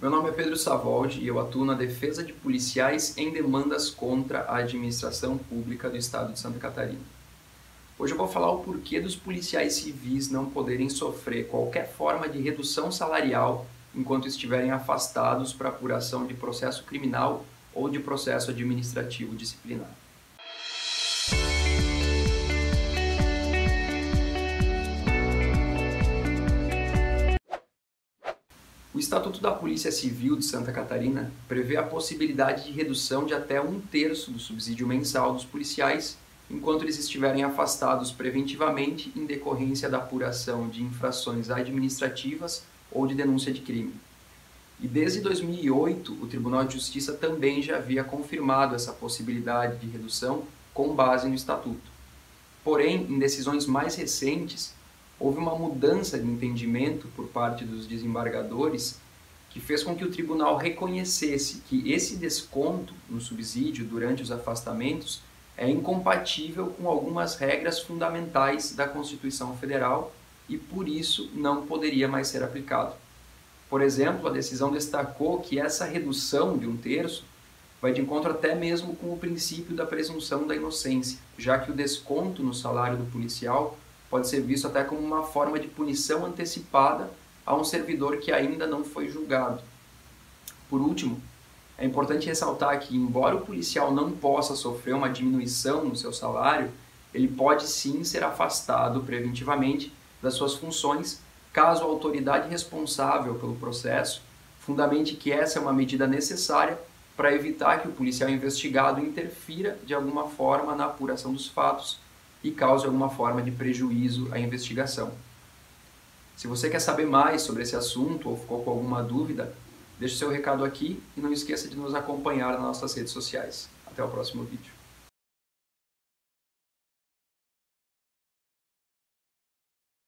Meu nome é Pedro Savoldi e eu atuo na defesa de policiais em demandas contra a administração pública do estado de Santa Catarina. Hoje eu vou falar o porquê dos policiais civis não poderem sofrer qualquer forma de redução salarial enquanto estiverem afastados para apuração de processo criminal ou de processo administrativo disciplinar. O Estatuto da Polícia Civil de Santa Catarina prevê a possibilidade de redução de até um terço do subsídio mensal dos policiais enquanto eles estiverem afastados preventivamente em decorrência da apuração de infrações administrativas ou de denúncia de crime. E desde 2008, o Tribunal de Justiça também já havia confirmado essa possibilidade de redução com base no Estatuto. Porém, em decisões mais recentes, houve uma mudança de entendimento por parte dos desembargadores que fez com que o tribunal reconhecesse que esse desconto no subsídio durante os afastamentos é incompatível com algumas regras fundamentais da Constituição Federal e por isso não poderia mais ser aplicado. Por exemplo, a decisão destacou que essa redução de um terço vai de encontro até mesmo com o princípio da presunção da inocência, já que o desconto no salário do policial pode ser visto até como uma forma de punição antecipada a um servidor que ainda não foi julgado. Por último, é importante ressaltar que, embora o policial não possa sofrer uma diminuição no seu salário, ele pode sim ser afastado preventivamente das suas funções caso a autoridade responsável pelo processo fundamente que essa é uma medida necessária para evitar que o policial investigado interfira de alguma forma na apuração dos fatos e cause alguma forma de prejuízo à investigação. Se você quer saber mais sobre esse assunto ou ficou com alguma dúvida, deixe seu recado aqui e não esqueça de nos acompanhar nas nossas redes sociais. Até o próximo vídeo.